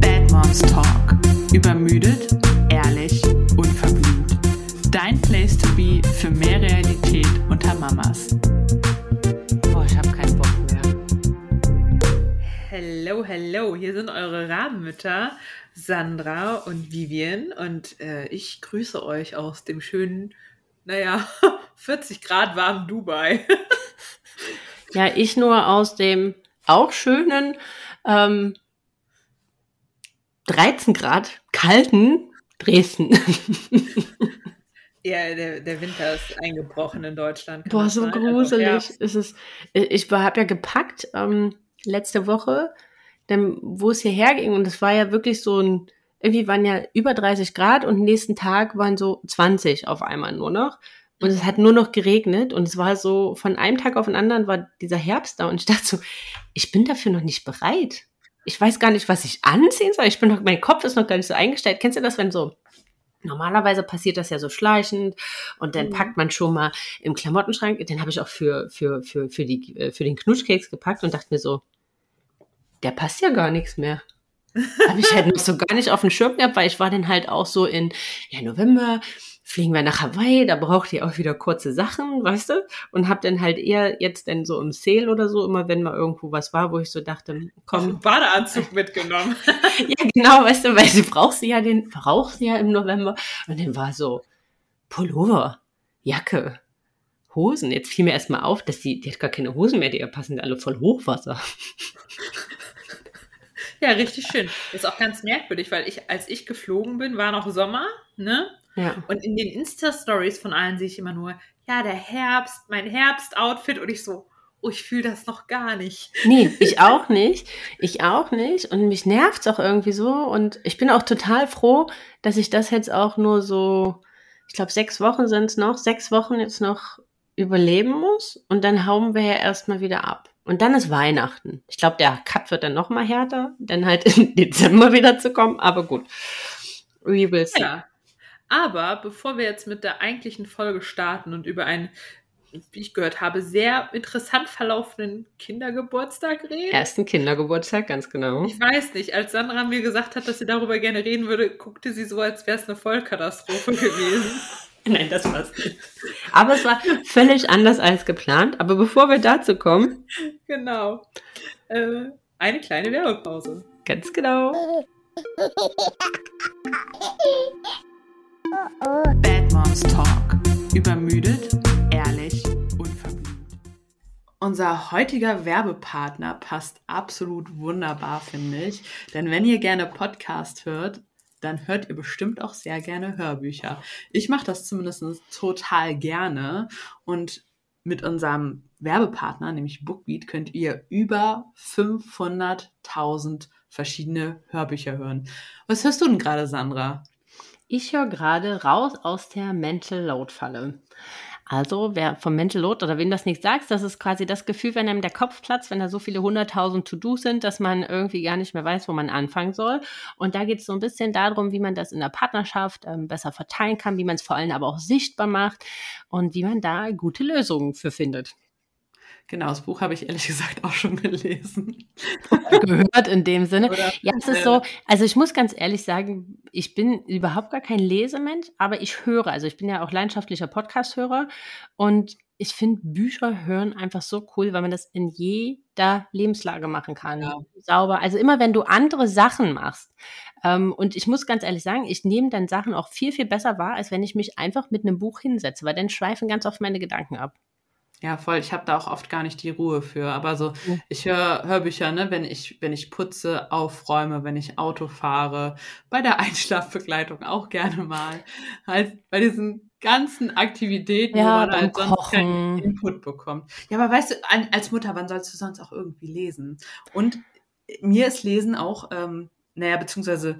Bad Moms Talk. Übermüdet, ehrlich, unverblümt. Dein Place to be für mehr Realität unter Mamas. Boah, ich habe keinen Bock mehr. Hello, hello. Hier sind eure Rabenmütter Sandra und Vivian und äh, ich grüße euch aus dem schönen, naja, 40 Grad warmen Dubai. Ja, ich nur aus dem auch schönen ähm, 13 Grad kalten Dresden. Ja, der, der Winter ist eingebrochen in Deutschland. Boah, so sein? gruselig Also, ist es. Ich habe ja gepackt ähm, letzte Woche, dann, wo es hierher ging und es war ja wirklich so ein, irgendwie waren ja über 30 Grad und nächsten Tag waren so 20 auf einmal nur noch. Und es hat nur noch geregnet und es war so, von einem Tag auf den anderen war dieser Herbst da und ich dachte so, ich bin dafür noch nicht bereit. Ich weiß gar nicht, was ich anziehen soll. Ich bin noch, mein Kopf ist noch gar nicht so eingestellt. Kennst du das, wenn so, normalerweise passiert das ja so schleichend und dann Mhm. packt man schon mal im Klamottenschrank. Den habe ich auch für, für, für, für, die, äh, für den Knutschkeks gepackt und dachte mir so, der passt ja gar nichts mehr. Habe ich halt noch so gar nicht auf dem Schirm gehabt, weil ich war dann halt auch so in, ja, November fliegen wir nach Hawaii, da braucht ihr auch wieder kurze Sachen, weißt du? Und hab dann halt eher jetzt dann so im Sale oder so, immer wenn mal irgendwo was war, wo ich so dachte, Einen komm, Badeanzug mitgenommen. ja genau, weißt du, weil du brauchst ja den, brauchst ja im November. Und dann war so Pullover, Jacke, Hosen. Jetzt fiel mir erstmal auf, dass die, die hat gar keine Hosen mehr, die ihr passen alle voll Hochwasser. Ja, richtig schön. Ist auch ganz merkwürdig, weil ich, als ich geflogen bin, war noch Sommer, ne? Ja. Und in den Insta-Stories von allen sehe ich immer nur, ja, der Herbst, mein Herbst-Outfit. Und ich so, oh, ich fühle das noch gar nicht. Nee, ich auch nicht. Ich auch nicht. Und mich nervt's auch irgendwie so. Und ich bin auch total froh, dass ich das jetzt auch nur so, ich glaube, sechs Wochen sind's noch, sechs Wochen jetzt noch überleben muss. Und dann hauen wir ja erstmal wieder ab. Und dann ist Weihnachten. Ich glaube, der Cut wird dann noch mal härter, dann halt im Dezember wieder zu kommen. Aber gut. We will see. Ja. Aber bevor wir jetzt mit der eigentlichen Folge starten und über einen, wie ich gehört habe, sehr interessant verlaufenden Kindergeburtstag reden. Ersten Kindergeburtstag, ganz genau. Ich weiß nicht, als Sandra mir gesagt hat, dass sie darüber gerne reden würde, guckte sie so, als wäre es eine Vollkatastrophe gewesen. Nein, das war's nicht. Aber es war völlig anders als geplant. Aber bevor wir dazu kommen, genau. Äh, eine kleine Werbepause. ganz genau. Bad Moms Talk. Übermüdet, ehrlich, unverblümt. Unser heutiger Werbepartner passt absolut wunderbar, finde ich. Denn wenn ihr gerne Podcast hört, dann hört ihr bestimmt auch sehr gerne Hörbücher. Ich mache das zumindest total gerne. Und mit unserem Werbepartner, nämlich Bookbeat, könnt ihr über 500.000 verschiedene Hörbücher hören. Was hörst du denn gerade, Sandra? Ich höre gerade raus aus der Mental Load Falle. Also, wer vom Mental Load oder wen das nicht sagt, das ist quasi das Gefühl, wenn einem der Kopf platzt, wenn da so viele hunderttausend To-Dos sind, dass man irgendwie gar nicht mehr weiß, wo man anfangen soll. Und da geht es so ein bisschen darum, wie man das in der Partnerschaft ähm, besser verteilen kann, wie man es vor allem aber auch sichtbar macht und wie man da gute Lösungen für findet. Genau, das Buch habe ich ehrlich gesagt auch schon gelesen. Gehört in dem Sinne. Oder- Ja, es ist so, also ich muss ganz ehrlich sagen, ich bin überhaupt gar kein Lesemensch, aber ich höre, also ich bin ja auch leidenschaftlicher Podcast-Hörer und ich finde Bücher hören einfach so cool, weil man das in jeder Lebenslage machen kann. Ja. Sauber. Also immer wenn du andere Sachen machst. Ähm, und ich muss ganz ehrlich sagen, ich nehme dann Sachen auch viel, viel besser wahr, als wenn ich mich einfach mit einem Buch hinsetze, weil dann schweifen ganz oft meine Gedanken ab. Ja, voll. Ich habe da auch oft gar nicht die Ruhe für. Aber so, Ja. ich höre Hörbücher, ne, wenn ich, wenn ich putze, aufräume, wenn ich Auto fahre, bei der Einschlafbegleitung auch gerne mal. Halt bei diesen ganzen Aktivitäten, Ja, wo man halt sonst keinen Kochen. Input bekommt. Ja, aber weißt du, als Mutter, wann sollst du sonst auch irgendwie lesen? Und mir ist Lesen auch, ähm, naja, beziehungsweise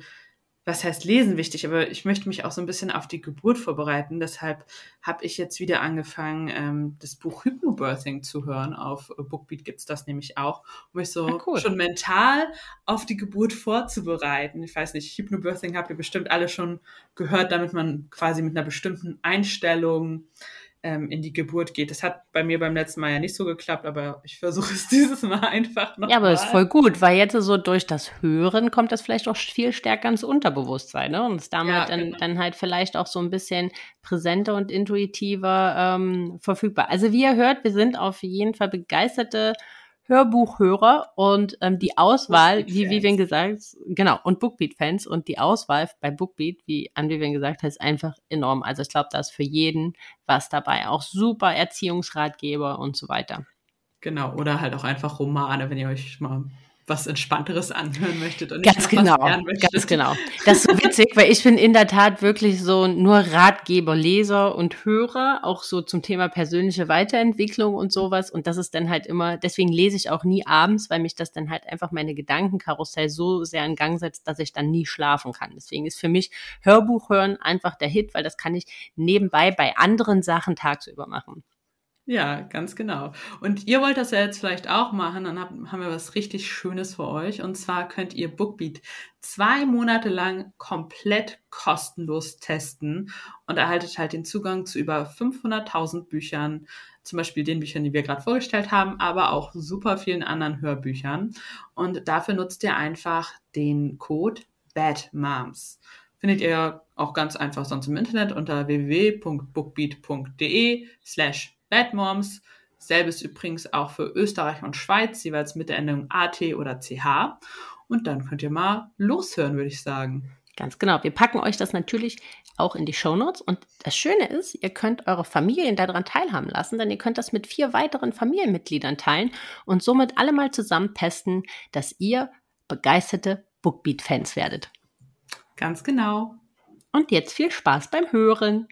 was heißt Lesen wichtig, aber ich möchte mich auch so ein bisschen auf die Geburt vorbereiten. Deshalb habe ich jetzt wieder angefangen, ähm, das Buch Hypnobirthing zu hören. Auf Bookbeat gibt's das nämlich auch, um mich so Ah, cool. schon mental auf die Geburt vorzubereiten. Ich weiß nicht, Hypnobirthing habt ihr bestimmt alle schon gehört, damit man quasi mit einer bestimmten Einstellung ähm, in die Geburt geht. Das hat bei mir beim letzten Mal ja nicht so geklappt, aber ich versuche es dieses Mal einfach noch. Ja, aber es ist voll gut, weil jetzt so durch das Hören kommt das vielleicht auch viel stärker ins Unterbewusstsein, ne? Und es damit ja, dann, genau. dann halt vielleicht auch so ein bisschen präsenter und intuitiver ähm, verfügbar. Also wie ihr hört, wir sind auf jeden Fall begeisterte Hörbuchhörer und ähm, die Auswahl, wie Vivian gesagt, genau, und Bookbeat-Fans und die Auswahl bei Bookbeat, wie an Vivian gesagt hat, ist einfach enorm. Also ich glaube, da ist für jeden was dabei. Auch super Erziehungsratgeber und so weiter. Genau, oder halt auch einfach Romane, wenn ihr euch mal was Entspannteres anhören möchtet und ganz genau, ganz genau. Das ist so witzig, weil ich bin in der Tat wirklich so nur Ratgeber, Leser und Hörer, auch so zum Thema persönliche Weiterentwicklung und sowas. Und das ist dann halt immer, deswegen lese ich auch nie abends, weil mich das dann halt einfach meine Gedankenkarussell so sehr in Gang setzt, dass ich dann nie schlafen kann. Deswegen ist für mich Hörbuch hören einfach der Hit, weil das kann ich nebenbei bei anderen Sachen tagsüber machen. Ja, ganz genau. Und ihr wollt das ja jetzt vielleicht auch machen, dann haben wir was richtig Schönes für euch. Und zwar könnt ihr Bookbeat zwei Monate lang komplett kostenlos testen und erhaltet halt den Zugang zu über 500.000 Büchern, zum Beispiel den Büchern, die wir gerade vorgestellt haben, aber auch super vielen anderen Hörbüchern. Und dafür nutzt ihr einfach den Code BADMOMS. Findet ihr auch ganz einfach sonst im Internet unter www.bookbeat.de slash Bad Moms. Selbes übrigens auch für Österreich und Schweiz, jeweils mit der Endung AT oder CH. Und dann könnt ihr mal loshören, würde ich sagen. Ganz genau. Wir packen euch das natürlich auch in die Show Notes. Und das Schöne ist, ihr könnt eure Familien daran teilhaben lassen, denn ihr könnt das mit vier weiteren Familienmitgliedern teilen und somit alle mal zusammen testen, dass ihr begeisterte Bookbeat-Fans werdet. Ganz genau. Und jetzt viel Spaß beim Hören.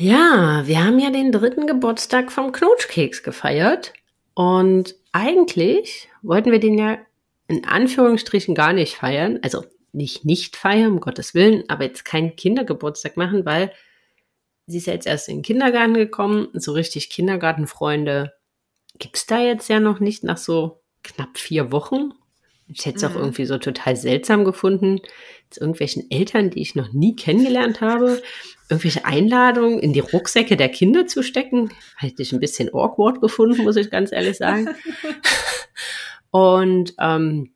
Ja, wir haben ja den dritten Geburtstag vom Knutschkeks gefeiert. Und eigentlich wollten wir den ja in Anführungsstrichen gar nicht feiern. Also nicht nicht feiern, um Gottes Willen, aber jetzt keinen Kindergeburtstag machen, weil sie ist ja jetzt erst in den Kindergarten gekommen. So richtig Kindergartenfreunde gibt's da jetzt ja noch nicht nach so knapp vier Wochen. Ich hätte es mhm. auch irgendwie so total seltsam gefunden, zu irgendwelchen Eltern, die ich noch nie kennengelernt habe, irgendwelche Einladungen in die Rucksäcke der Kinder zu stecken. Hätte ich ein bisschen awkward gefunden, muss ich ganz ehrlich sagen. und ähm,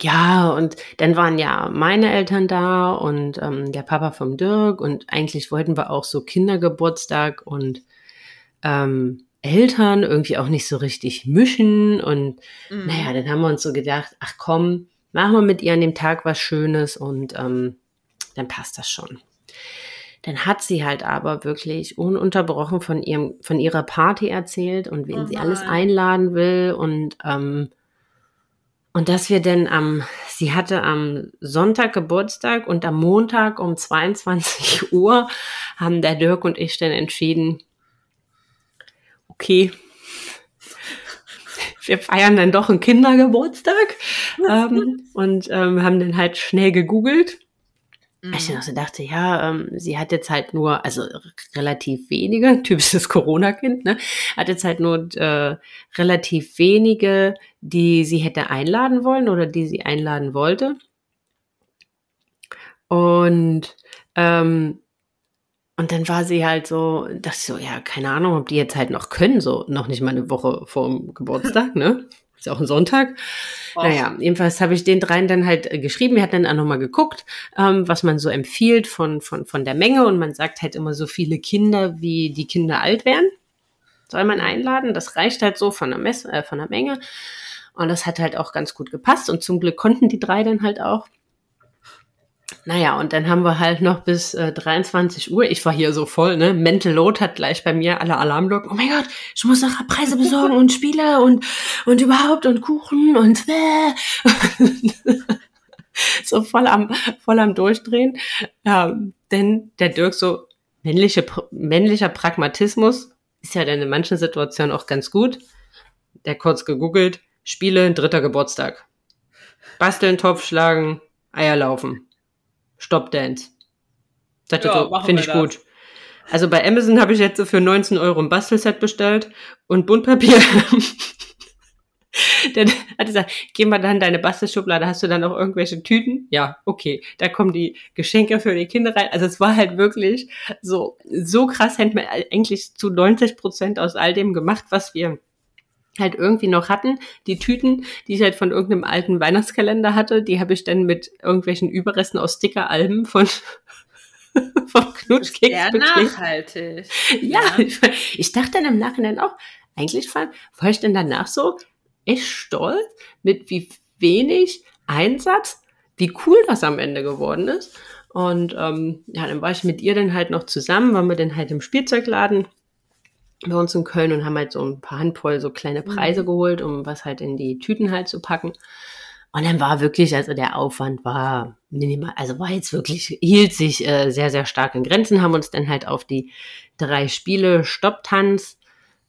ja, und dann waren ja meine Eltern da und ähm, der Papa vom Dirk und eigentlich wollten wir auch so Kindergeburtstag und ähm, Eltern irgendwie auch nicht so richtig mischen. Und mhm. naja, dann haben wir uns so gedacht, ach komm, machen wir mit ihr an dem Tag was Schönes und ähm, dann passt das schon. Dann hat sie halt aber wirklich ununterbrochen von ihrem, von ihrer Party erzählt und wen oh sie alles einladen will und ähm, und dass wir denn am, sie hatte am Sonntag Geburtstag und am Montag um 22 Uhr haben der Dirk und ich dann entschieden, okay, wir feiern dann doch einen Kindergeburtstag ähm, und ähm, haben dann halt schnell gegoogelt. Mhm. Ich dann auch so dachte, ja, ähm, sie hat jetzt halt nur, also relativ wenige, typisches Corona-Kind, ne, hat jetzt halt nur äh, relativ wenige, die sie hätte einladen wollen oder die sie einladen wollte. Und ähm, und dann war sie halt so, dachte ich so, ja, keine Ahnung, ob die jetzt halt noch können, so noch nicht mal eine Woche vor dem Geburtstag, ne? Ist ja auch ein Sonntag. Och. Naja, jedenfalls habe ich den dreien dann halt äh, geschrieben. Wir hatten dann auch nochmal geguckt, ähm, was man so empfiehlt von, von, von der Menge. Und man sagt halt immer so viele Kinder, wie die Kinder alt werden. Soll man einladen. Das reicht halt so von der, Mess äh, von der Menge. Und das hat halt auch ganz gut gepasst. Und zum Glück konnten die drei dann halt auch. Naja, und dann haben wir halt noch bis äh, 23 Uhr. Ich war hier so voll, ne? Mental Load hat gleich bei mir alle Alarmglocken. Oh mein Gott, ich muss noch Preise besorgen und Spiele und, und überhaupt und Kuchen und äh. so voll am, voll am Durchdrehen. Ja, denn der Dirk so männliche, männlicher Pragmatismus ist ja dann in manchen Situationen auch ganz gut. Der kurz gegoogelt, Spiele, dritter Geburtstag. Basteln, Topf schlagen, Eier laufen. Stop Dance. ja, so, finde ich das. gut. Also bei Amazon habe ich jetzt für 19 Euro ein Bastelset bestellt und Buntpapier. Dann hat er gesagt, geh mal dann deine Bastelschublade, hast du dann auch irgendwelche Tüten? Ja, okay. Da kommen die Geschenke für die Kinder rein. Also es war halt wirklich so, so krass, hätten wir eigentlich zu 90 Prozent aus all dem gemacht, was wir halt irgendwie noch hatten. Die Tüten, die ich halt von irgendeinem alten Weihnachtskalender hatte, die habe ich dann mit irgendwelchen Überresten aus Stickeralben von vom Knutschkeks Sehr nachhaltig. Ja, ja. Ich, ich, dachte dann im Nachhinein auch, eigentlich war, war ich denn danach so echt stolz, mit wie wenig Einsatz, wie cool das am Ende geworden ist. Und ähm, ja, dann war ich mit ihr dann halt noch zusammen, waren wir dann halt im Spielzeugladen bei uns in Köln und haben halt so ein paar Handvoll so kleine Preise mhm. geholt, um was halt in die Tüten halt zu packen. Und dann war wirklich, also der Aufwand war minimal, also war jetzt wirklich, hielt sich äh, sehr, sehr stark in Grenzen, haben uns dann halt auf die drei Spiele Stopptanz,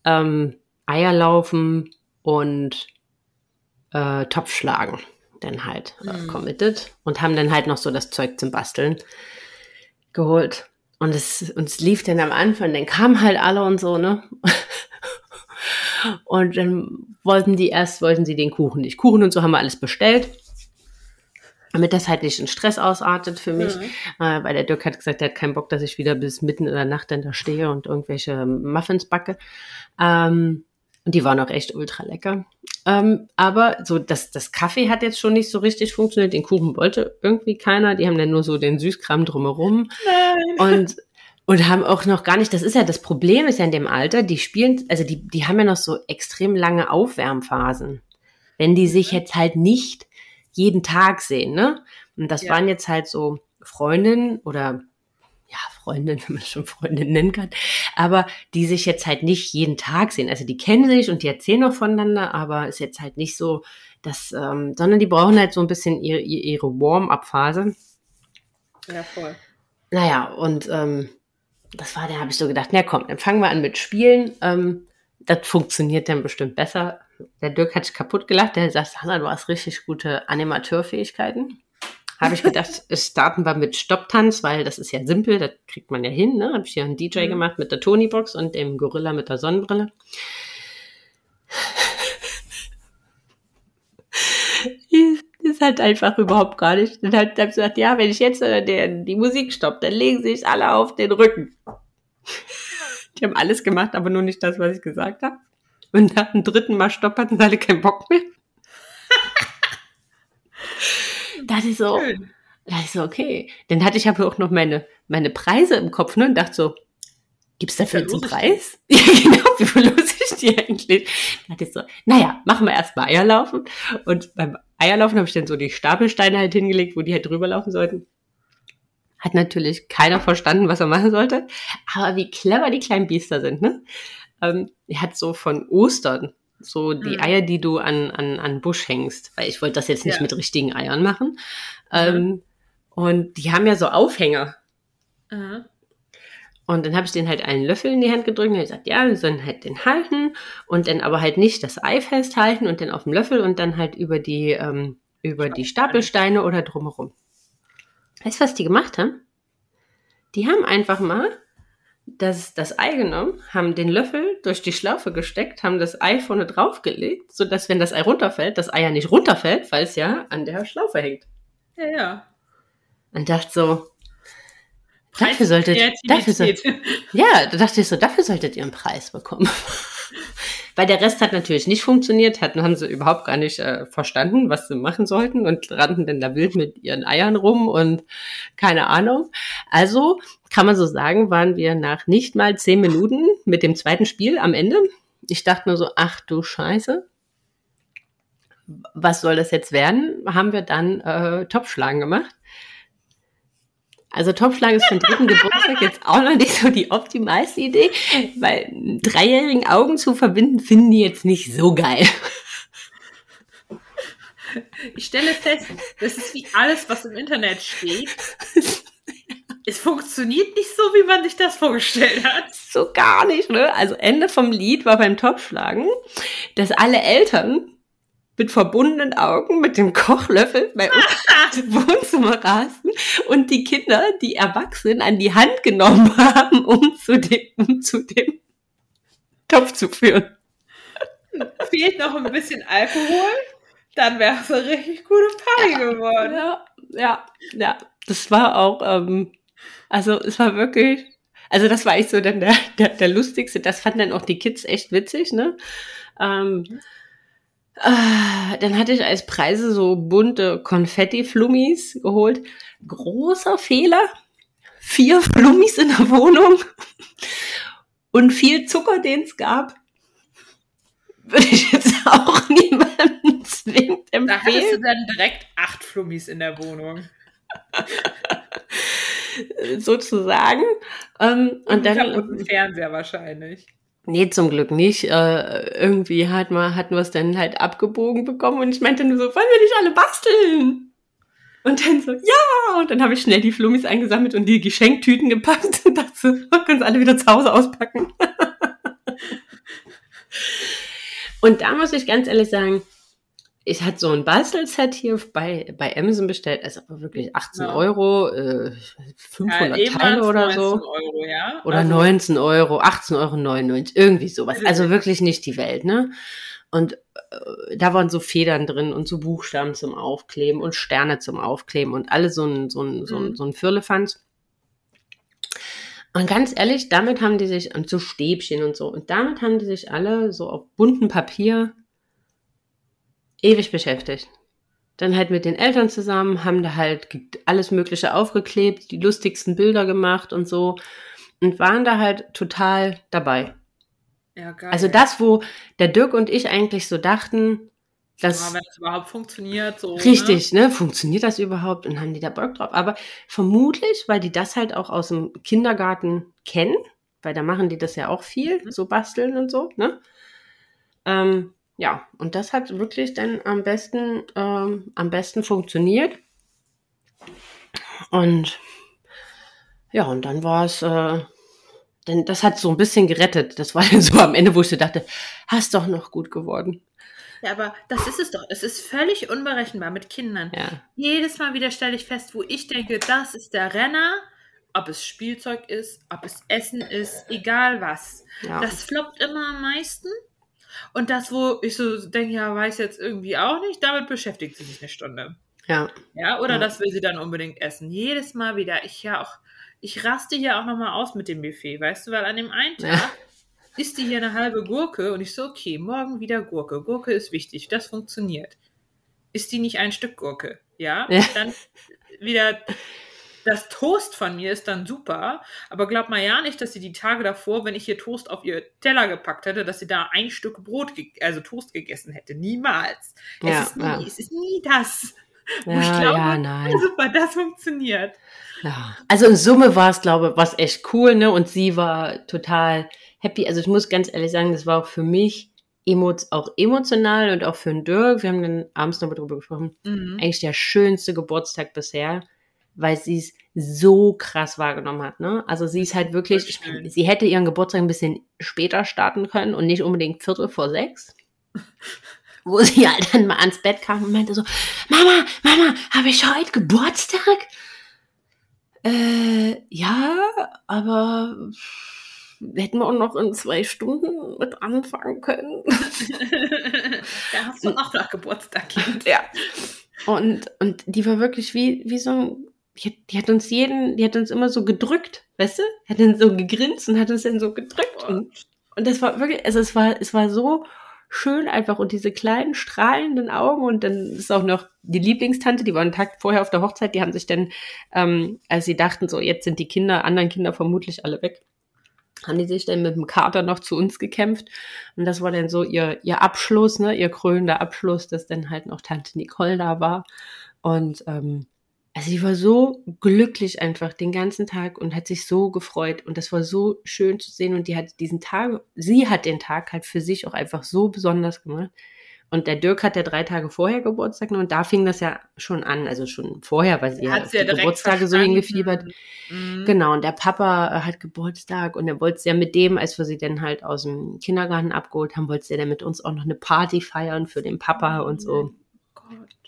ähm, Eierlaufen und äh, Topfschlagen dann halt äh, mhm. committed und haben dann halt noch so das Zeug zum Basteln geholt. Und es uns lief dann am Anfang, dann kamen halt alle und so, ne? und dann wollten die erst, wollten sie den Kuchen nicht. Kuchen und so haben wir alles bestellt. Damit das halt nicht in Stress ausartet für mich, mhm. äh, weil der Dirk hat gesagt, er hat keinen Bock, dass ich wieder bis mitten in der Nacht dann da stehe und irgendwelche Muffins backe. Ähm, und die waren auch echt ultra lecker. Ähm, aber so, das, das Kaffee hat jetzt schon nicht so richtig funktioniert. Den Kuchen wollte irgendwie keiner. Die haben dann nur so den Süßkram drumherum. Nein. Und, und haben auch noch gar nicht, das ist ja das Problem, ist ja in dem Alter, die spielen, also die, die haben ja noch so extrem lange Aufwärmphasen. Wenn die sich jetzt halt nicht jeden Tag sehen, ne? Und das ja. waren jetzt halt so Freundinnen oder ja, Freundin, wenn man schon Freundin nennen kann, aber die sich jetzt halt nicht jeden Tag sehen. Also die kennen sich und die erzählen noch voneinander, aber ist jetzt halt nicht so, dass, ähm, sondern die brauchen halt so ein bisschen ihre, ihre Warm-up-Phase. Ja, voll. Naja, und ähm, das war, da habe ich so gedacht, na komm, dann fangen wir an mit Spielen. Ähm, das funktioniert dann bestimmt besser. Der Dirk hat sich kaputt gelacht, der sagt, Hanna, du hast richtig gute Animateurfähigkeiten habe ich gedacht, starten wir mit Stopptanz, weil das ist ja simpel, das kriegt man ja hin. Ne? Habe ich hier einen DJ mhm. gemacht mit der Tony-Box und dem Gorilla mit der Sonnenbrille. ist halt einfach überhaupt gar nicht. Dann hat er gesagt, ja, wenn ich jetzt äh, der, die Musik stoppt, dann legen sie sich alle auf den Rücken. Die haben alles gemacht, aber nur nicht das, was ich gesagt habe. Und nach dem dritten Mal Stopp hatten alle keinen Bock mehr dachte ich so, Schön. dachte ich so, okay. Dann hatte ich aber auch noch meine, meine Preise im Kopf, ne, und dachte so, gibt's dafür jetzt einen Preis? ja, genau, wie verlose ich die eigentlich? Dann dachte ich so, naja, machen wir erstmal Eierlaufen. Und beim Eierlaufen habe ich dann so die Stapelsteine halt hingelegt, wo die halt drüber laufen sollten. Hat natürlich keiner verstanden, was er machen sollte. Aber wie clever die kleinen Biester sind, ne? Ähm, er hat so von Ostern so die mhm. Eier, die du an, an, an Busch hängst. Weil ich wollte das jetzt nicht ja. mit richtigen Eiern machen. Ähm, mhm. Und die haben ja so Aufhänger. Mhm. Und dann habe ich den halt einen Löffel in die Hand gedrückt und er gesagt, ja, wir sollen halt den halten und dann aber halt nicht das Ei festhalten und dann auf dem Löffel und dann halt über die, ähm, über die Stapelsteine oder drumherum. Weißt du, was die gemacht haben? Die haben einfach mal das, das Ei genommen, haben den Löffel durch die Schlaufe gesteckt, haben das Ei vorne draufgelegt, sodass, wenn das Ei runterfällt, das Ei ja nicht runterfällt, weil es ja an der Schlaufe hängt. Ja, ja. Und dachte so, dafür solltet, dafür solltet, ja, da dachte ich so, dafür solltet ihr einen Preis bekommen. Weil der Rest hat natürlich nicht funktioniert, hatten, haben sie überhaupt gar nicht äh, verstanden, was sie machen sollten und rannten dann da wild mit ihren Eiern rum und keine Ahnung. Also kann man so sagen, waren wir nach nicht mal zehn Minuten mit dem zweiten Spiel am Ende. Ich dachte nur so, ach du Scheiße. Was soll das jetzt werden? Haben wir dann äh, Topfschlagen gemacht. Also Topfschlagen ist für den dritten Geburtstag jetzt auch noch nicht so die optimalste Idee, weil dreijährigen Augen zu verbinden, finden die jetzt nicht so geil. Ich stelle fest, das ist wie alles, was im Internet steht. Es funktioniert nicht so, wie man sich das vorgestellt hat. So gar nicht, ne? Also Ende vom Lied war beim Topfschlagen, dass alle Eltern mit verbundenen Augen mit dem Kochlöffel bei uns im Wohnzimmer rasten und die Kinder, die Erwachsenen, an die Hand genommen haben, um zu dem, um zu dem Topf zu führen. Fehlt noch ein bisschen Alkohol, dann wäre es eine richtig gute Party geworden. Ja, ja, ja. Das war auch, ähm, also es war wirklich, also das war echt so dann der, der, der lustigste. Das fanden dann auch die Kids echt witzig, ne? Ähm, äh, dann hatte ich als Preise so bunte Konfetti-Flummis geholt. Großer Fehler. Vier Flummis in der Wohnung und viel Zucker, den es gab. Würde ich jetzt auch niemandem zwingend empfehlen. Da hattest du dann direkt acht Flummis in der Wohnung. sozusagen. Ähm, und, und dann Fernseher wahrscheinlich. Nee, zum Glück nicht. Äh, irgendwie hat man, hatten wir es dann halt abgebogen bekommen und ich meinte nur so, wollen wir nicht alle basteln? Und dann so, ja! Und dann habe ich schnell die Flummis eingesammelt und die Geschenktüten gepackt und dachte so, wir können es alle wieder zu Hause auspacken. und da muss ich ganz ehrlich sagen, ich hatte so ein Bastelset hier bei, bei Amazon bestellt, also wirklich 18 ja. Euro, äh, 500 ja, Teile oder so. Euro, ja? Oder also, 19 Euro, 18,99 Euro, irgendwie sowas. Also wirklich nicht die Welt, ne? Und äh, da waren so Federn drin und so Buchstaben zum Aufkleben und Sterne zum Aufkleben und alle so ein, so ein, so ein, mhm. so ein Firlefanz. Und ganz ehrlich, damit haben die sich, und so Stäbchen und so, und damit haben die sich alle so auf buntem Papier ewig beschäftigt. Dann halt mit den Eltern zusammen, haben da halt alles Mögliche aufgeklebt, die lustigsten Bilder gemacht und so. Und waren da halt total dabei. Ja, geil. Also das, wo der Dirk und ich eigentlich so dachten, dass. Ja, wenn das überhaupt funktioniert, so. Ne? Richtig, ne? ne? Funktioniert das überhaupt? Und haben die da Bock drauf? Aber vermutlich, weil die das halt auch aus dem Kindergarten kennen, weil da machen die das ja auch viel, mhm. so basteln und so, ne? Ähm, ja, und das hat wirklich dann am besten, ähm, am besten funktioniert. Und ja, und dann war es, äh, denn das hat so ein bisschen gerettet. Das war dann so am Ende, wo ich so dachte, hast doch noch gut geworden. Ja, aber das ist es doch. Es ist völlig unberechenbar mit Kindern. Ja. Jedes Mal wieder stelle ich fest, wo ich denke, das ist der Renner, ob es Spielzeug ist, ob es Essen ist, egal was. Ja. Das floppt immer am meisten. Und das, wo ich so denke, ja, weiß jetzt irgendwie auch nicht, damit beschäftigt sie sich eine Stunde. Ja. Ja, oder ja. das will sie dann unbedingt essen. Jedes Mal wieder. Ich ja auch, ich raste hier auch nochmal aus mit dem Buffet, weißt du, weil an dem einen Tag ja. isst die hier eine halbe Gurke und ich so, okay, morgen wieder Gurke. Gurke ist wichtig, das funktioniert. Ist die nicht ein Stück Gurke? Ja, ja. dann wieder das Toast von mir ist dann super, aber glaub mal ja nicht, dass sie die Tage davor, wenn ich hier Toast auf ihr Teller gepackt hätte, dass sie da ein Stück Brot, also Toast gegessen hätte. Niemals. Ja, es, ist nie, ja. es ist nie das. Ja, ich glaube, ja, nein. super, das funktioniert. Ja. Also in Summe war es, glaube ich, was echt cool, ne? Und sie war total happy. Also ich muss ganz ehrlich sagen, das war auch für mich emo auch emotional und auch für den Dirk. Wir haben dann abends noch darüber gesprochen. Mhm. Eigentlich der schönste Geburtstag bisher weil sie es so krass wahrgenommen hat. Ne? Also sie ist halt wirklich, ich, sie hätte ihren Geburtstag ein bisschen später starten können und nicht unbedingt Viertel vor sechs. wo sie halt dann mal ans Bett kam und meinte so, Mama, Mama, habe ich heute Geburtstag? Äh, ja, aber hätten wir auch noch in zwei Stunden mit anfangen können. da hast du auch noch Geburtstag, Kind. Ja. Und, und die war wirklich wie, wie so ein die, die, hat uns jeden, die hat uns immer so gedrückt, weißt du? Hat dann so gegrinst und hat uns dann so gedrückt. Und, und das war wirklich, also es war, es war so schön einfach und diese kleinen strahlenden Augen und dann ist auch noch die Lieblingstante, die war einen Tag vorher auf der Hochzeit, die haben sich dann, ähm, als sie dachten, so jetzt sind die Kinder, anderen Kinder vermutlich alle weg, haben die sich dann mit dem Kater noch zu uns gekämpft und das war dann so ihr, ihr Abschluss, ne, ihr krönender Abschluss, dass dann halt noch Tante Nicole da war und ähm, also sie war so glücklich einfach den ganzen Tag und hat sich so gefreut und das war so schön zu sehen und die hat diesen Tag, sie hat den Tag halt für sich auch einfach so besonders gemacht Und der Dirk hat ja drei Tage vorher Geburtstag und da fing das ja schon an, also schon vorher, weil sie ja ja die Geburtstage so verstanden. hingefiebert. Mhm. Genau, und der Papa äh, hat Geburtstag und er wollte es ja mit dem, als wir sie dann halt aus dem Kindergarten abgeholt haben, wollte er dann mit uns auch noch eine Party feiern für den Papa und so. Gott.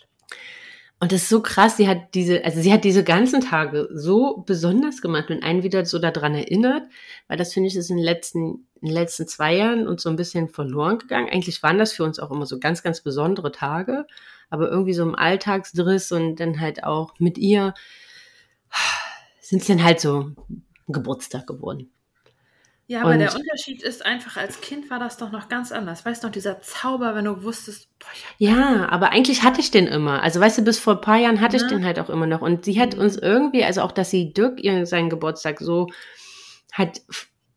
Und das ist so krass, sie hat diese, also sie hat diese ganzen Tage so besonders gemacht und einen wieder so daran erinnert, weil das finde ich ist in den letzten, in den letzten zwei Jahren uns so ein bisschen verloren gegangen. Eigentlich waren das für uns auch immer so ganz, ganz besondere Tage, aber irgendwie so im Alltagsdriss und dann halt auch mit ihr sind es dann halt so Geburtstag geworden. Ja, aber Und- der Unterschied ist einfach, als Kind war das doch noch ganz anders. Weißt du noch, dieser Zauber, wenn du wusstest, boah, ich Ja, aber eigentlich hatte ich den immer. Also weißt du, bis vor ein paar Jahren hatte ich Ja. den halt auch immer noch. Und sie hat Mhm. uns irgendwie, also auch, dass sie Dirk ihren seinen Geburtstag so hat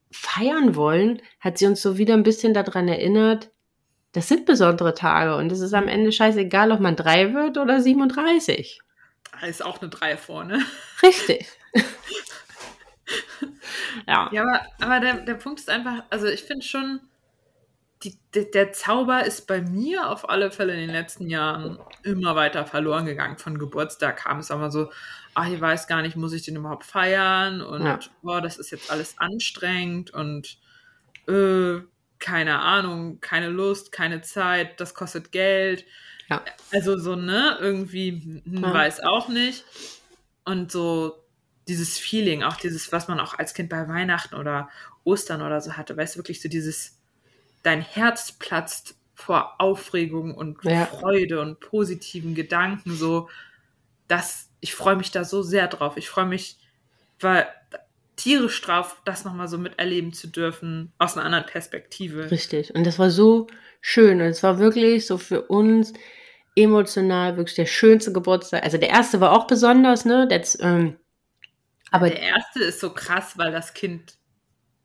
feiern wollen, hat sie uns so wieder ein bisschen daran erinnert, das sind besondere Tage und es ist am Ende scheißegal, ob man drei wird oder 37. da ist auch eine 3 vorne. Richtig. ja. Ja, aber, aber der, der Punkt ist einfach, also ich finde schon, die, der, der Zauber ist bei mir auf alle Fälle in den letzten Jahren immer weiter verloren gegangen. Von Geburtstag kam es immer so, ach, ich weiß gar nicht, muss ich den überhaupt feiern? Und Ja. boah, das ist jetzt alles anstrengend und äh, keine Ahnung, keine Lust, keine Zeit, das kostet Geld. Ja. Also so, ne, irgendwie, hm, Ja. weiß auch nicht. Und so dieses Feeling, auch dieses, was man auch als Kind bei Weihnachten oder Ostern oder so hatte, weißt du, wirklich so dieses, dein Herz platzt vor Aufregung und Ja. Freude und positiven Gedanken, so, dass ich freue mich da so sehr drauf. Ich freue mich, weil tierisch drauf, das nochmal so miterleben zu dürfen, aus einer anderen Perspektive. Richtig. Und das war so schön. Und es war wirklich so für uns emotional wirklich der schönste Geburtstag. Also der erste war auch besonders, ne? Das, ähm, aber der erste ist so krass, weil das Kind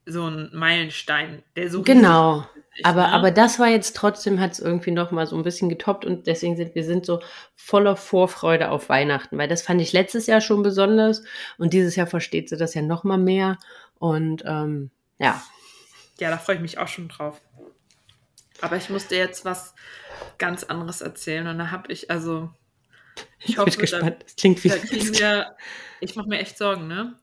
so ein Meilenstein, der so genau. ist, Aber, ne? aber das war jetzt trotzdem, hat es irgendwie noch mal so ein bisschen getoppt und deswegen sind wir sind so voller Vorfreude auf Weihnachten, weil das fand ich letztes Jahr schon besonders und dieses Jahr versteht sie das ja noch mal mehr und ähm, ja, Ja, da freue ich mich auch schon drauf. Aber ich musste jetzt was ganz anderes erzählen und da habe ich, also, ich bin hoffe, da, gespannt. Das klingt wie da kriegen wir, ich mache mir echt Sorgen, ne?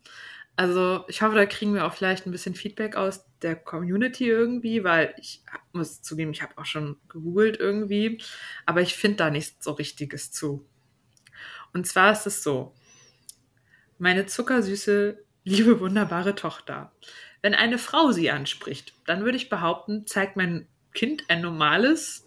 Also, ich hoffe, da kriegen wir auch vielleicht ein bisschen Feedback aus der Community irgendwie, weil ich muss zugeben, ich habe auch schon gegoogelt irgendwie, aber ich finde da nichts so Richtiges zu. Und zwar ist es so, meine zuckersüße, liebe, wunderbare Tochter. Wenn eine Frau sie anspricht, dann würde ich behaupten, zeigt mein Kind ein normales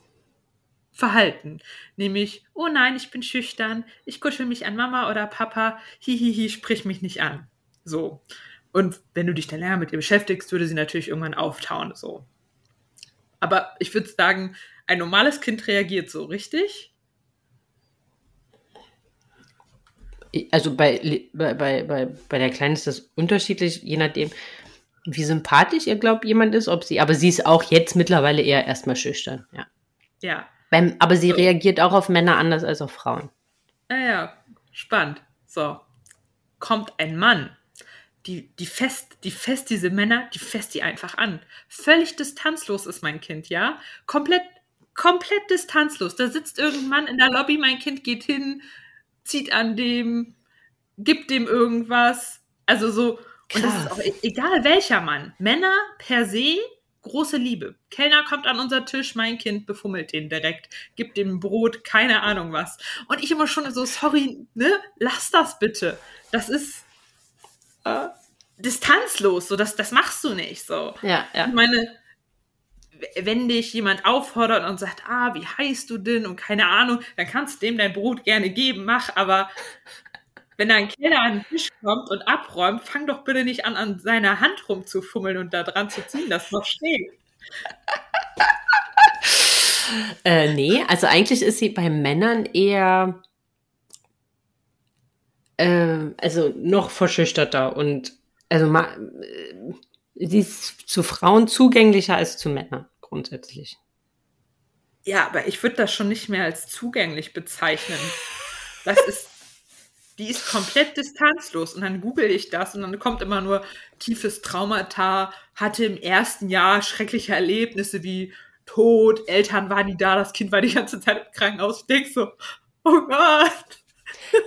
Verhalten. Nämlich, oh nein, ich bin schüchtern, ich kuschel mich an Mama oder Papa, hihihi, sprich mich nicht an. So. Und wenn du dich dann länger mit ihr beschäftigst, würde sie natürlich irgendwann auftauen. So. Aber ich würde sagen, ein normales Kind reagiert so, richtig? also bei, bei, bei, bei, der Kleinen ist das unterschiedlich, je nachdem, wie sympathisch ihr glaubt jemand ist, ob sie, aber sie ist auch jetzt mittlerweile eher erstmal schüchtern, ja. Ja. Beim, aber sie reagiert auch auf Männer anders als auf Frauen. Naja, spannend. So. Kommt ein Mann. Die, die fest, die fest diese Männer, die fest die einfach an. Völlig distanzlos ist mein Kind, ja? Komplett, komplett distanzlos. Da sitzt irgendein Mann in der Lobby, mein Kind geht hin, zieht an dem, gibt dem irgendwas. Also so, und das ist Krass. auch e- egal welcher Mann. Männer per se, große Liebe. Kellner kommt an unser Tisch, mein Kind befummelt den direkt, gibt dem Brot, keine Ahnung was. Und ich immer schon so, sorry, ne, lass das bitte. Das ist äh, distanzlos, so, das, das machst du nicht, so. Ja, ja. Ich meine, wenn dich jemand auffordert und sagt, ah, wie heißt du denn und keine Ahnung, dann kannst du dem dein Brot gerne geben, mach, aber wenn da ein Kellner an den Tisch kommt und abräumt, fang doch bitte nicht an, an seiner Hand rumzufummeln und da dran zu ziehen, das ist noch schräg. Äh, nee, also eigentlich ist sie bei Männern eher, äh, also noch verschüchterter und, also ma, äh, sie ist zu Frauen zugänglicher als zu Männern, grundsätzlich. Ja, aber ich würde das schon nicht mehr als zugänglich bezeichnen. Das ist, die ist komplett distanzlos. Und dann google ich das und dann kommt immer nur tiefes Traumata, hatte im ersten Jahr schreckliche Erlebnisse wie tot, Eltern waren nie da, das Kind war die ganze Zeit im Krankenhaus. Ich denk so, oh Gott.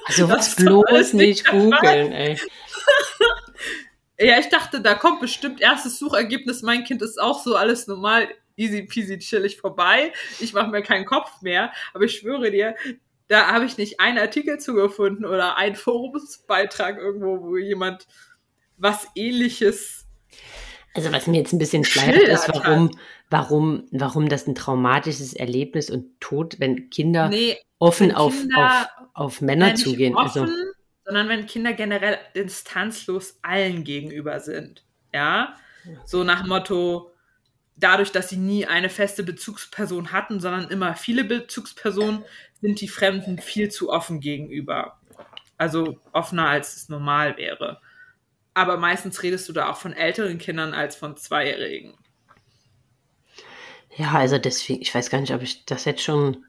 Also was bloß nicht googeln, ey. ja, ich dachte, da kommt bestimmt erstes Suchergebnis, mein Kind ist auch so, alles normal, easy peasy chillig vorbei. Ich mache mir keinen Kopf mehr. Aber ich schwöre dir, da habe ich nicht einen Artikel zugefunden oder einen Forumsbeitrag irgendwo, wo jemand was ähnliches. Also was mir jetzt ein bisschen schleiert ist, warum, warum, warum das ein traumatisches Erlebnis und Tod, wenn Kinder nee, offen wenn auf, Kinder, auf, auf Männer zugehen. Also offen, also. Sondern wenn Kinder generell distanzlos allen gegenüber sind. Ja. So nach Motto, dadurch, dass sie nie eine feste Bezugsperson hatten, sondern immer viele Bezugspersonen, sind die Fremden viel zu offen gegenüber. Also offener, als es normal wäre. Aber meistens redest du da auch von älteren Kindern als von Zweijährigen. Ja, also deswegen, ich weiß gar nicht, ob ich das jetzt schon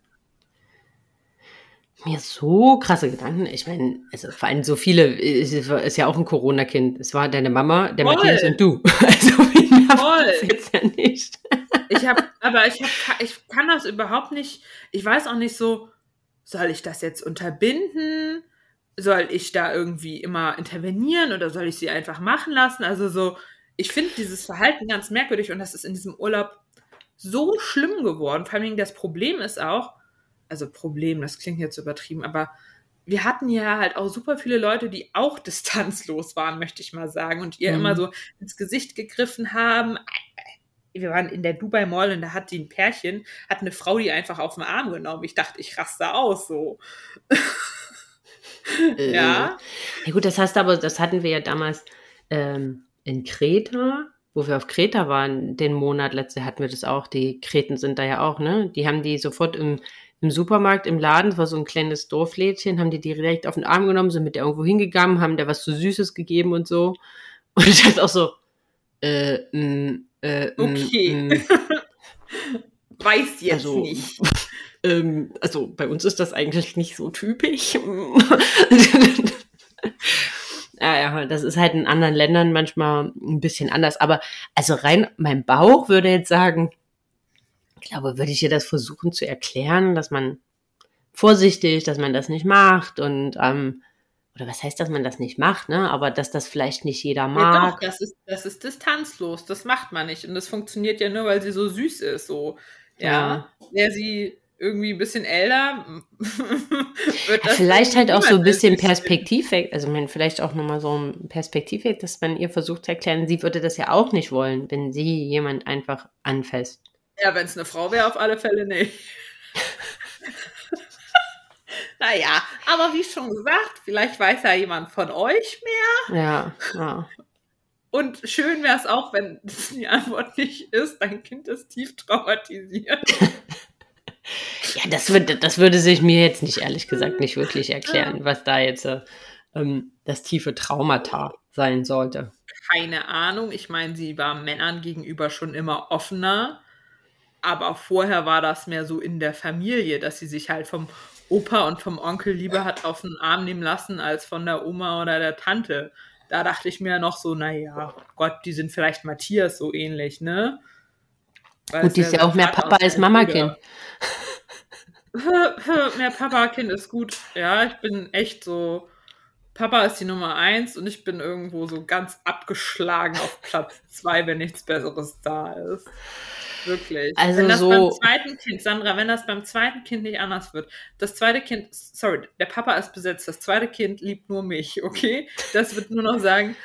mir so krasse Gedanken. Ich meine, also vor allem so viele, ist, ist ja auch ein Corona-Kind. Es war deine Mama, der Voll. Matthias und du. Also Voll. das jetzt ja nicht. ich habe, aber ich hab, ich kann das überhaupt nicht. Ich weiß auch nicht so, soll ich das jetzt unterbinden? Soll ich da irgendwie immer intervenieren oder soll ich sie einfach machen lassen? Also so, ich finde dieses Verhalten ganz merkwürdig und das ist in diesem Urlaub so schlimm geworden. Vor allem das Problem ist auch, also Problem, das klingt jetzt übertrieben, aber wir hatten ja halt auch super viele Leute, die auch distanzlos waren, möchte ich mal sagen, und ihr mhm. immer so ins Gesicht gegriffen haben. Wir waren in der Dubai Mall und da hat die ein Pärchen, hat eine Frau die einfach auf den Arm genommen. Ich dachte, ich raste aus so. Äh, ja. Ja gut, das heißt aber, das hatten wir ja damals ähm, in Kreta, wo wir auf Kreta waren, den Monat letzte hatten wir das auch. Die Kreten sind da ja auch, ne? Die haben die sofort im im Supermarkt, im Laden, das war so ein kleines Dorflädchen, haben die direkt auf den Arm genommen, sind mit der irgendwo hingegangen, haben der was zu Süßes gegeben und so. Und ich dachte auch so, äh, mh, mm, äh, mm, okay. Mh, Weiß jetzt also, nicht. Ähm, also bei uns ist das eigentlich nicht so typisch. ja, ja, das ist halt in anderen Ländern manchmal ein bisschen anders. Aber also rein mein Bauch würde jetzt sagen, glaube, würde ich ihr das versuchen zu erklären, dass man vorsichtig, dass man das nicht macht und ähm, oder was heißt, dass man das nicht macht, ne? Aber dass das vielleicht nicht jeder mag. Ja, doch, das ist, das ist distanzlos. Das macht man nicht. Und das funktioniert ja nur, weil sie so süß ist. So, ja. ja. Wäre sie irgendwie ein bisschen älter, wird das Vielleicht halt auch so ein bisschen Perspektivweg, also man vielleicht auch nochmal so ein Perspektivweg, dass man ihr versucht zu erklären, sie würde das ja auch nicht wollen, wenn sie jemand einfach anfasst. Ja, wenn es eine Frau wäre, auf alle Fälle nicht. naja, aber wie schon gesagt, vielleicht weiß ja jemand von euch mehr. Ja, ja. Und schön wäre es auch, wenn die Antwort nicht ist, dein Kind ist tief traumatisiert. ja, das, würde, das würde sich mir jetzt nicht, ehrlich gesagt, nicht wirklich erklären, was da jetzt äh, ähm, das tiefe Traumata sein sollte. Keine Ahnung. Ich meine, sie war Männern gegenüber schon immer offener aber vorher war das mehr so in der Familie, dass sie sich halt vom Opa und vom Onkel lieber hat auf den Arm nehmen lassen als von der Oma oder der Tante. Da dachte ich mir noch so, naja, Gott, die sind vielleicht Matthias so ähnlich, ne? Weil Gut, die ist ja auch mehr Papa als Mama-Kind. mehr Papa-Kind ist gut. Ja, ich bin echt so. Papa ist die Nummer eins und ich bin irgendwo so ganz abgeschlagen auf Platz zwei, wenn nichts Besseres da ist. Wirklich. Also wenn das so beim zweiten Kind, Sandra, wenn das beim zweiten Kind nicht anders wird, das zweite Kind, sorry, der Papa ist besetzt, das zweite Kind liebt nur mich, okay? Das wird nur noch sagen,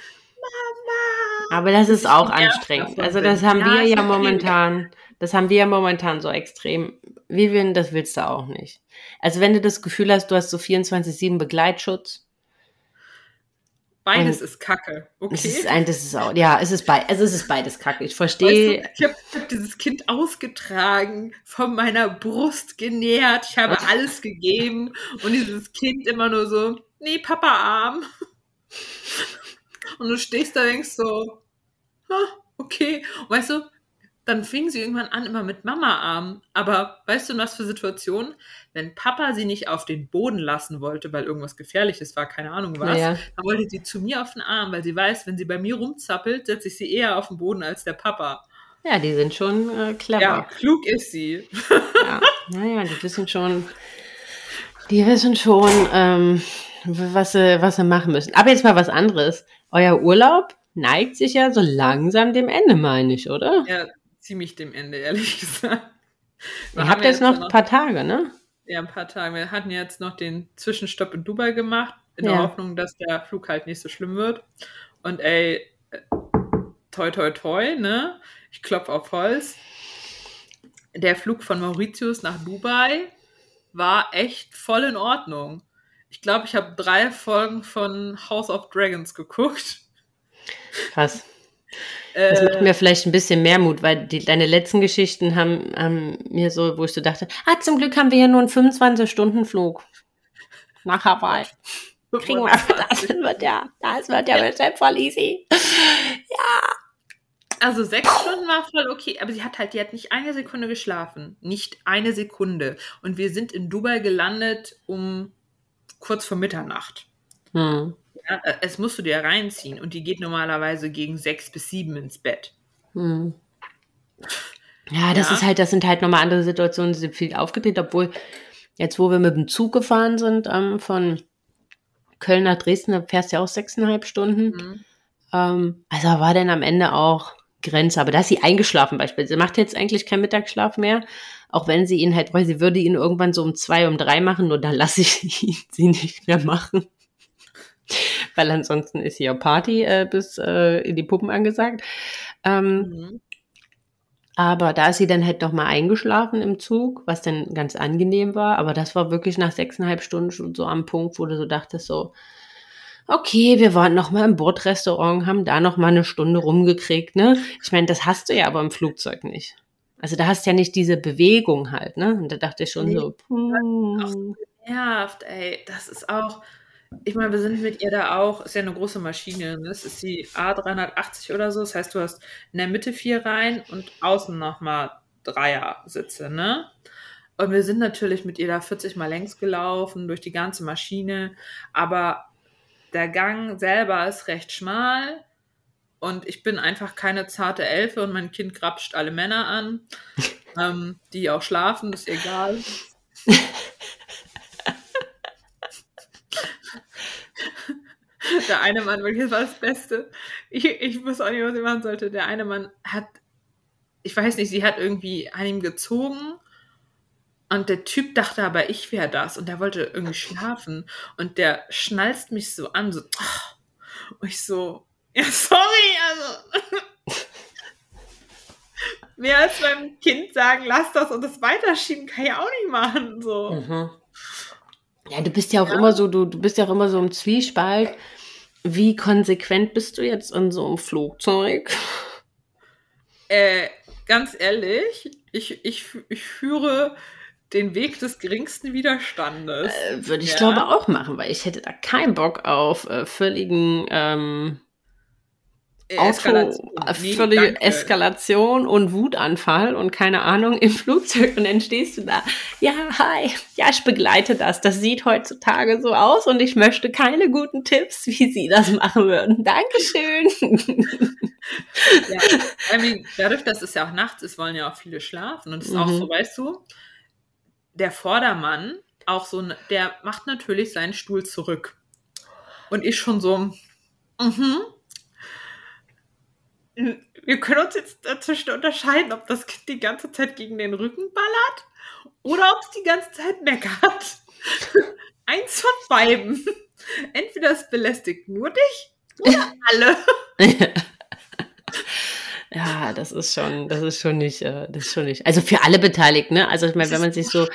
Mama. Aber das ist auch anstrengend. Also das haben ja, wir ja momentan, das haben wir ja momentan so extrem. Vivian, das willst du auch nicht. Also wenn du das Gefühl hast, du hast so 24-7 Begleitschutz, Beides ist Kacke. Okay. Es ist ein, das ist auch, ja, es ist, be also es ist beides Kacke. Ich verstehe. Weißt du, ich habe hab dieses Kind ausgetragen, von meiner Brust genährt, ich habe alles gegeben und dieses Kind immer nur so, nee, Papa arm. Und du stehst da und denkst so, ah, okay. Und weißt du, dann fing sie irgendwann an, immer mit Mama arm. Aber weißt du, was für Situationen? Wenn Papa sie nicht auf den Boden lassen wollte, weil irgendwas Gefährliches war, keine Ahnung was, ja. dann wollte sie zu mir auf den Arm, weil sie weiß, wenn sie bei mir rumzappelt, setze ich sie eher auf den Boden als der Papa. Ja, die sind schon äh, clever. Ja, klug ist sie. ja, naja, die wissen schon, die wissen schon, ähm, was sie, was sie machen müssen. Aber jetzt mal was anderes. Euer Urlaub neigt sich ja so langsam dem Ende, meine ich, oder? Ja, ziemlich dem Ende, ehrlich gesagt. Wir Ihr habt jetzt noch ein paar Tage, ne? Ja, ein paar Tage. Wir hatten jetzt noch den Zwischenstopp in Dubai gemacht, in ja. der Hoffnung, dass der Flug halt nicht so schlimm wird. Und ey, toi toi toi, ne? Ich klopfe auf Holz. Der Flug von Mauritius nach Dubai war echt voll in Ordnung. Ich glaube, ich habe drei Folgen von House of Dragons geguckt. Krass. Das macht mir vielleicht ein bisschen mehr Mut, weil die, deine letzten Geschichten haben, haben mir so, wo ich so dachte, ah, zum Glück haben wir ja nur einen 25-Stunden-Flug nach Hawaii. Kriegen wir, das wird ja, das wird ja bestimmt voll easy. Ja. Also sechs Stunden war voll okay, aber sie hat halt, die hat nicht eine Sekunde geschlafen. Nicht eine Sekunde. Und wir sind in Dubai gelandet um kurz vor Mitternacht. Hm. Ja, äh, es musst du dir reinziehen und die geht normalerweise gegen sechs bis sieben ins Bett. Hm. Ja, das ja. ist halt, das sind halt nochmal andere Situationen, die sind viel aufgedreht, obwohl jetzt, wo wir mit dem Zug gefahren sind, ähm, von Köln nach Dresden, da fährst du ja auch sechseinhalb Stunden. Mhm. Ähm, also war denn am Ende auch Grenze, aber da ist sie eingeschlafen beispielsweise. Sie macht jetzt eigentlich keinen Mittagsschlaf mehr, auch wenn sie ihn halt, weil sie würde ihn irgendwann so um zwei, um drei machen, nur da lasse ich ihn sie nicht mehr machen. Weil ansonsten ist hier Party äh, bis äh, in die Puppen angesagt. Ähm, mhm. Aber da ist sie dann halt nochmal eingeschlafen im Zug, was dann ganz angenehm war. Aber das war wirklich nach sechseinhalb Stunden schon so am Punkt, wo du so dachtest, so, okay, wir waren noch mal im Bordrestaurant, haben da noch mal eine Stunde rumgekriegt, ne? Ich meine, das hast du ja aber im Flugzeug nicht. Also da hast du ja nicht diese Bewegung halt, ne? Und da dachte ich schon nee, so, puh. nervt, ey. Das ist auch, ich meine, wir sind mit ihr da auch, ist ja eine große Maschine, ne? Das ist die A380 oder so. Das heißt, du hast in der Mitte vier Reihen und außen nochmal Dreier-Sitze, ne? Und wir sind natürlich mit ihr da 40 Mal längs gelaufen, durch die ganze Maschine. Aber der Gang selber ist recht schmal und ich bin einfach keine zarte Elfe und mein Kind grapscht alle Männer an, ähm, die auch schlafen, ist egal. der eine Mann, wirklich, das war das Beste. Ich, ich wusste auch nicht, was ich machen sollte. Der eine Mann hat, ich weiß nicht, sie hat irgendwie an ihm gezogen und der Typ dachte aber, ich wäre das. Und der wollte irgendwie schlafen. Und der schnalzt mich so an, so. Oh. Und ich so, ja, sorry, also. Mehr als beim Kind sagen, lass das und das weiterschieben, kann ich auch nicht machen. So. Mhm. Ja, du bist ja auch ja. immer so, du, du bist ja auch immer so im Zwiespalt. Wie konsequent bist du jetzt in so einem Flugzeug? Äh, ganz ehrlich, ich, ich, ich führe den Weg des geringsten Widerstandes. Äh, würde ich ja. glaube auch machen, weil ich hätte da keinen Bock auf äh, völligen ähm, Eskalation. Auto, nee, völlige danke. Eskalation und Wutanfall und keine Ahnung im Flugzeug und dann stehst du da. Ja, hi, ja, ich begleite das. Das sieht heutzutage so aus und ich möchte keine guten Tipps, wie Sie das machen würden. Dankeschön. ja, I mean, dadurch, dass es ja auch nachts ist, wollen ja auch viele schlafen und es ist mhm. auch so, weißt du, der Vordermann auch so, der macht natürlich seinen Stuhl zurück. Und ich schon so, mhm. Wir können uns jetzt dazwischen unterscheiden, ob das Kind die ganze Zeit gegen den Rücken ballert oder ob es die ganze Zeit meckert. Eins von beiden. Entweder es belästigt nur dich oder alle. Ja, das ist schon, das ist schon nicht, äh, das ist schon nicht. Also für alle Beteiligten, ne? Also ich meine, wenn man sich so,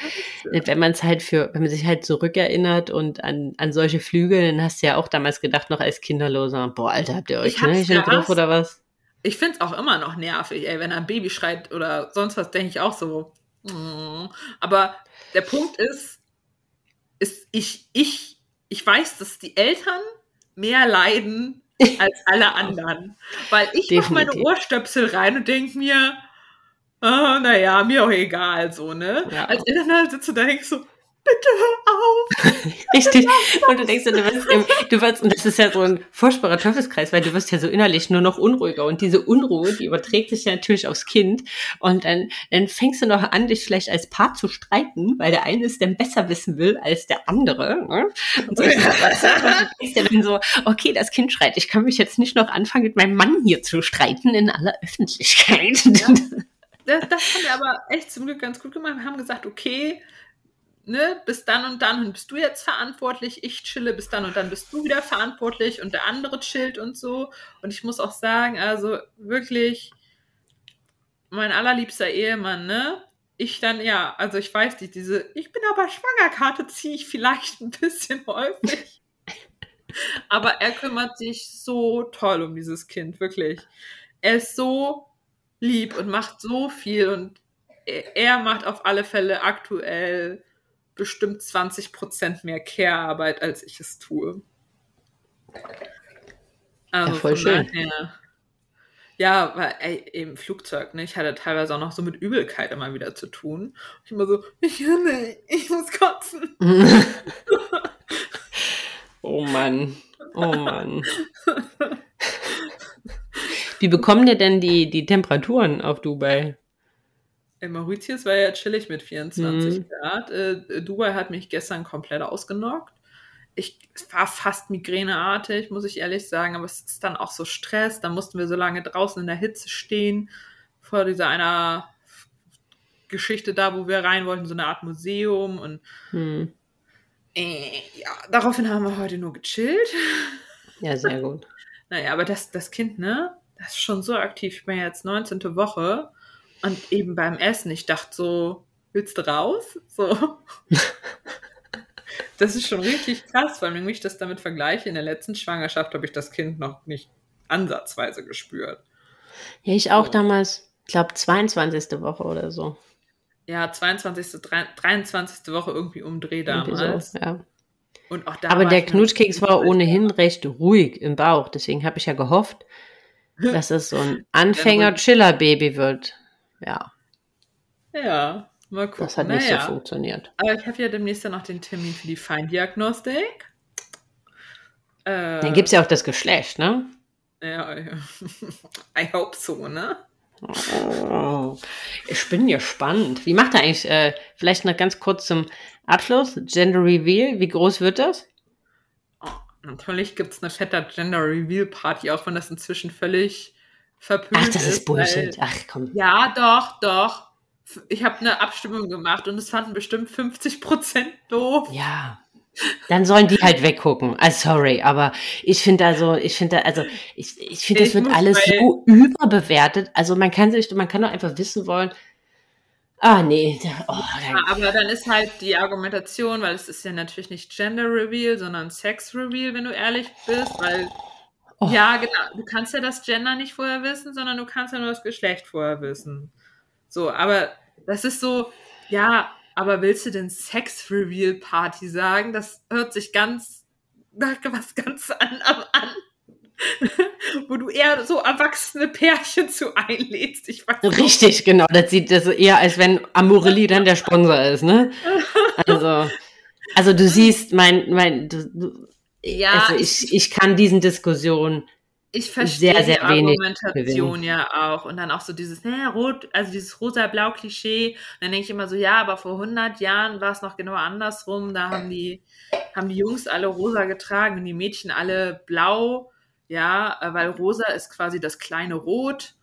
wenn man es halt für, wenn man sich halt zurückerinnert und an, an solche Flüge, dann hast du ja auch damals gedacht, noch als Kinderloser, boah, Alter, habt ihr euch nicht im Griff oder was? Ich find's auch immer noch nervig, ey, wenn ein Baby schreit oder sonst was, denke ich auch so. Mm. Aber der Punkt ist, ist ich, ich, ich weiß, dass die Eltern mehr leiden als alle anderen. Weil ich mache meine Ohrstöpsel rein und denke mir, oh, naja, mir auch egal, so, ne? Ja. Als Eltern sitzt du da denkst so, bitte hör auf! Richtig. Und du denkst, du wirst, im, du wirst, und das ist ja so ein furchtbarer Teufelskreis, weil du wirst ja so innerlich nur noch unruhiger. Und diese Unruhe, die überträgt sich ja natürlich aufs Kind. Und dann, dann fängst du noch an, dich vielleicht als Paar zu streiten, weil der eine es dann besser wissen will als der andere. Ne? Und, so, und du denkst ja dann so, okay, das Kind schreit, ich kann mich jetzt nicht noch anfangen, mit meinem Mann hier zu streiten in aller Öffentlichkeit. Ja. Das, das haben wir aber echt zum Glück ganz gut gemacht. Wir haben gesagt, okay, ne, bis dann und dann bist du jetzt verantwortlich, ich chille, bis dann und dann bist du wieder verantwortlich und der andere chillt und so. Und ich muss auch sagen, also wirklich, mein allerliebster Ehemann, ne? Ich dann, ja, also ich weiß nicht, diese Ich bin aber schwanger Karte ziehe ich vielleicht ein bisschen häufig. aber er kümmert sich so toll um dieses Kind, wirklich. Er ist so lieb und macht so viel und er macht auf alle Fälle aktuell bestimmt 20 Prozent mehr Care-Arbeit, als ich es tue. Also Ja, voll schön. daher- Ja, weil ey, im Flugzeug, ne, ich hatte teilweise auch noch so mit Übelkeit immer wieder zu tun. Ich immer so, ich kann nicht, ich muss kotzen. oh Mann. Oh Mann. Wie bekommen dir denn die, die Temperaturen auf Dubai? Mauritius war ja chillig mit 24 Mhm. Grad. Äh, Dubai hat mich gestern komplett ausgenockt. Ich, war fast migräneartig, muss ich ehrlich sagen, aber es ist dann auch so Stress. Da mussten wir so lange draußen in der Hitze stehen, vor dieser einer Geschichte da, wo wir rein wollten, so eine Art Museum. Und Hm. äh, ja, daraufhin haben wir heute nur gechillt. Ja, sehr gut. Naja, aber das, das Kind, ne, das ist schon so aktiv. Ich bin ja jetzt 19. Woche und eben beim Essen, ich dachte so, willst du raus? So. Das ist schon richtig krass, weil wenn ich das damit vergleiche, in der letzten Schwangerschaft habe ich das Kind noch nicht ansatzweise gespürt. Ja, ich auch So. damals, ich glaube, 22. Woche oder so. Ja, 22., drei- 23. Woche irgendwie umdreh damals. So, ja. Und auch da Aber der Knutschkeks war ohnehin recht ruhig im Bauch. Deswegen habe ich ja gehofft, dass es so ein Anfänger-Chiller-Baby wird. Ja, Ja, mal gucken. das hat nicht naja. so funktioniert. Aber ich habe ja demnächst ja noch den Termin für die Feindiagnostik. Äh, Dann gibt es ja auch das Geschlecht, ne? Ja, ja. I hope so, ne? Oh, ich bin gespannt. Wie macht er eigentlich, äh, vielleicht noch ganz kurz zum Abschluss, Gender Reveal, wie groß wird das? Oh, natürlich gibt es eine fette Gender Reveal Party, auch wenn das inzwischen völlig verpönt Ach, das ist Bullshit. weil- Ach komm. Ja, doch, doch. Ich habe eine Abstimmung gemacht und es fanden bestimmt 50 Prozent doof. Ja. Dann sollen die halt weggucken. Ah, sorry, aber ich finde also, ich finde, also, ich, ich finde, das wird alles so überbewertet. Also man kann sich, man kann doch einfach wissen wollen. Ah, nee. Oh, Ja, aber dann ist halt die Argumentation, weil es ist ja natürlich nicht Gender Reveal, sondern Sex Reveal, wenn du ehrlich bist, weil Oh. ja, genau, du kannst ja das Gender nicht vorher wissen, sondern du kannst ja nur das Geschlecht vorher wissen. So, aber das ist so, ja, aber willst du denn Sex Reveal Party sagen? Das hört sich ganz nach was ganz anderem an. Wo du eher so erwachsene Pärchen zu einlädst. Ich weiß nicht. Richtig, genau. Das sieht das eher, als wenn Amorelli dann der Sponsor ist, ne? Also, also du siehst, mein, mein, du, du, Ja, also ich, ich kann diesen Diskussionen Ich verstehe sehr, sehr die wenig Argumentation ja auch. Und dann auch so dieses, ne, rot, also dieses rosa-blau-Klischee. Dann denke ich immer so, ja, aber vor 100 Jahren war es noch genau andersrum. Da haben die, haben die Jungs alle rosa getragen und die Mädchen alle blau. Ja, weil rosa ist quasi das kleine Rot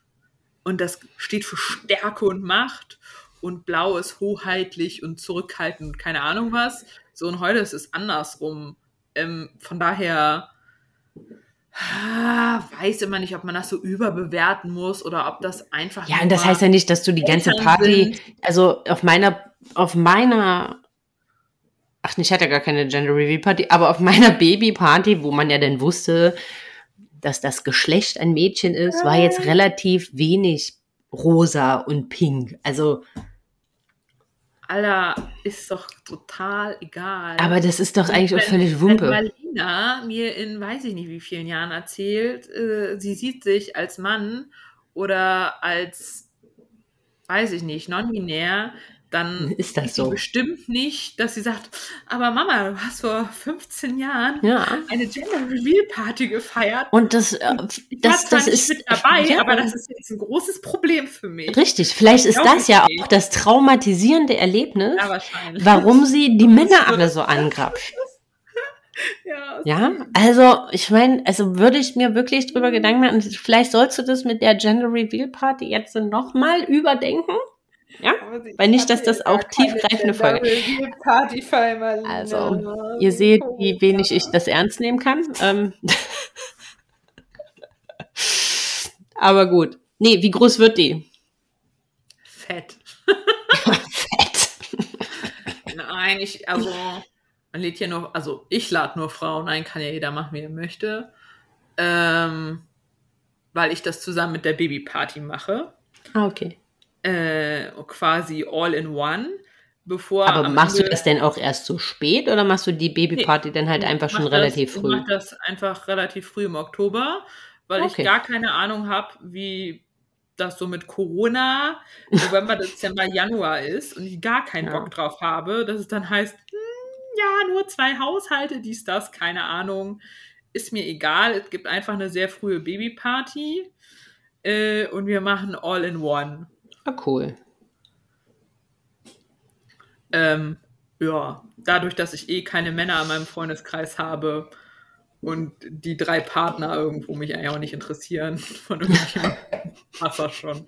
und das steht für Stärke und Macht. Und blau ist hoheitlich und zurückhaltend und keine Ahnung was. So, und heute ist es andersrum. Ähm, von daher, Ah, weiß immer nicht, ob man das so überbewerten muss oder ob das einfach. Ja, und das heißt ja nicht, dass du die ganze Party, sind. also auf meiner, auf meiner, ach, ich hatte gar keine Gender Reveal Party, aber auf meiner Baby-Party, wo man ja dann wusste, dass das Geschlecht ein Mädchen ist, war jetzt relativ wenig rosa und pink. Also, Alter, ist doch total egal. aber das ist doch eigentlich auch Wenn- völlig Wenn Wumpe. Marlina mir in weiß ich nicht wie vielen Jahren erzählt, äh, sie sieht sich als Mann oder als, weiß ich nicht, non-binär, dann ist das so. bestimmt nicht, dass sie sagt, aber Mama, du hast vor 15 Jahren Ja. eine Gender Reveal Party gefeiert. Und das, äh, das, das ist mit dabei, ja, aber das ist jetzt ein großes Problem für mich. richtig. Vielleicht ist das ja auch das traumatisierende Erlebnis, Ja, warum sie die Männer alle so angrapscht. Ja, Ja, also ich meine, also würde ich mir wirklich drüber Gedanken machen, vielleicht sollst du das mit der Gender Reveal Party jetzt nochmal überdenken. Ja, weil nicht, dass das auch tiefgreifende Folge- feiern, Also, ihr seht, wie wenig ich das ernst nehmen kann. Ähm Aber gut. Nee, wie groß wird die? Fett. Fett. Nein, ich, also, man lädt hier nur, also ich lade nur Frauen ein, kann ja jeder machen, wie er möchte. Ähm, weil ich das zusammen mit der Babyparty mache. Ah, okay. Äh, quasi all in one. Bevor Aber machst du Ende- das denn auch erst so spät oder machst du die Babyparty dann halt Ich einfach schon das, relativ Ich früh? mache das einfach relativ früh im Oktober, weil Okay. ich gar keine Ahnung habe, wie das so mit Corona, November, Dezember, Januar ist und ich gar keinen Ja. Bock drauf habe, dass es dann heißt, hm, ja, nur zwei Haushalte, dies, das, keine Ahnung. Ist mir egal, es gibt einfach eine sehr frühe Babyparty äh, und wir machen all in one. Ah, cool. Ähm, ja, dadurch, dass ich eh keine Männer in meinem Freundeskreis habe und die drei Partner irgendwo mich eigentlich auch nicht interessieren, von irgendwelchen Wasser schon.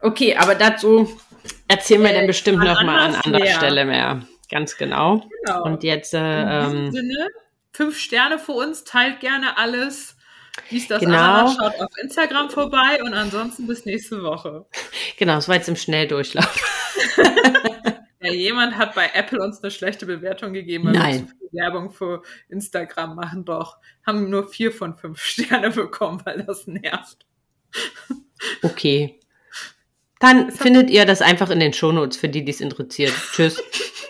Okay, aber dazu erzählen wir Äh, dann bestimmt wann noch mal an anderer mehr. Stelle mehr. Ganz genau. Genau. Und jetzt, äh, In diesem ähm, Sinne, fünf Sterne für uns, teilt gerne alles. Dies, das, Genau. Ananas, schaut auf Instagram vorbei und ansonsten bis nächste Woche. genau, das war jetzt im Schnelldurchlauf. Ja, jemand hat bei Apple uns eine schlechte Bewertung gegeben, weil Nein. wir zu viel Werbung für Instagram machen. Doch, haben nur vier von fünf Sterne bekommen, weil das nervt. Okay. Dann findet ihr das einfach in den Shownotes für die, die es interessiert. Tschüss.